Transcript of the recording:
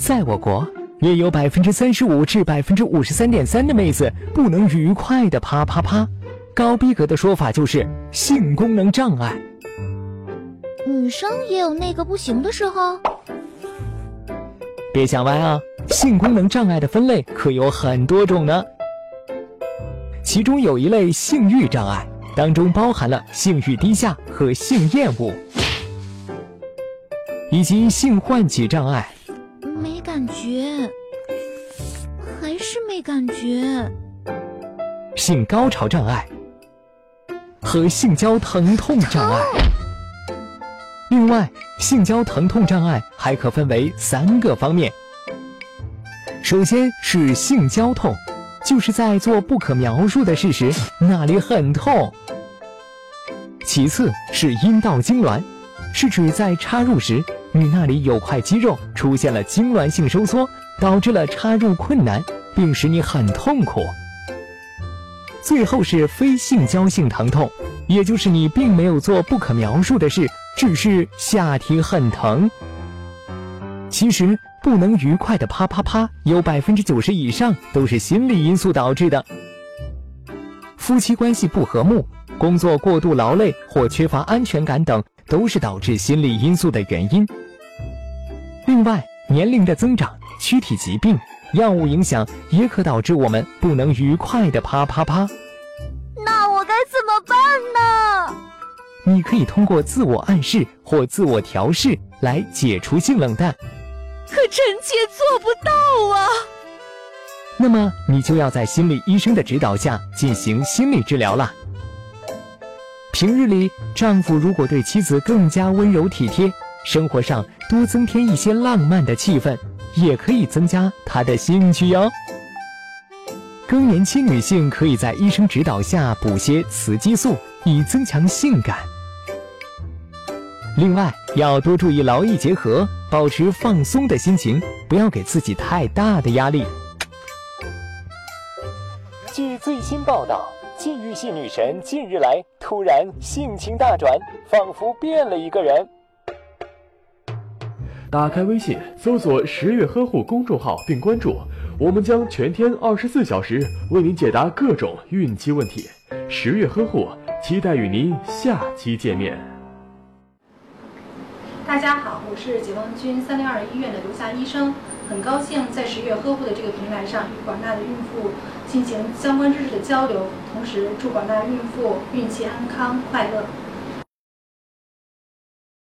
在我国，约有百分之三十五至百分之五十三点三的妹子不能愉快的啪啪啪。高逼格的说法就是性功能障碍。女生也有那个不行的时候。别想歪啊！性功能障碍的分类可有很多种呢。其中有一类性欲障碍，当中包含了性欲低下和性厌恶，以及性唤起障碍。感觉，还是没感觉。性高潮障碍和性交疼痛障碍。另外，性交疼痛障碍还可分为三个方面。首先是性交痛，就是在做不可描述的事时，那里很痛。其次是阴道痉挛，是指在插入时，你那里有块肌肉出现了痉挛性收缩，导致了插入困难，并使你很痛苦。最后是非性交性疼痛，也就是你并没有做不可描述的事。只是下体很疼。其实不能愉快的啪啪啪，有百分之九十以上都是心理因素导致的。夫妻关系不和睦、工作过度劳累或缺乏安全感等，都是导致心理因素的原因。另外，年龄的增长、躯体疾病、药物影响，也可导致我们不能愉快的啪啪啪。那我该怎么办呢？你可以通过自我暗示或自我调试来解除性冷淡，可臣妾做不到啊。那么你就要在心理医生的指导下进行心理治疗了。平日里，丈夫如果对妻子更加温柔体贴，生活上多增添一些浪漫的气氛，也可以增加他的兴趣哟。更年期女性可以在医生指导下补些雌激素，以增强性感。另外，要多注意劳逸结合，保持放松的心情，不要给自己太大的压力。据最新报道，禁欲系女神近日来突然性情大转，仿佛变了一个人。打开微信，搜索“十月呵护”公众号并关注。我们将全天二十四小时为您解答各种孕期问题，十月呵护，期待与您下期见面。大家好，我是解放军三零二医院的刘霞医生，很高兴在十月呵护的这个平台上与广大的孕妇进行相关知识的交流，同时祝广大孕妇孕期安康快乐。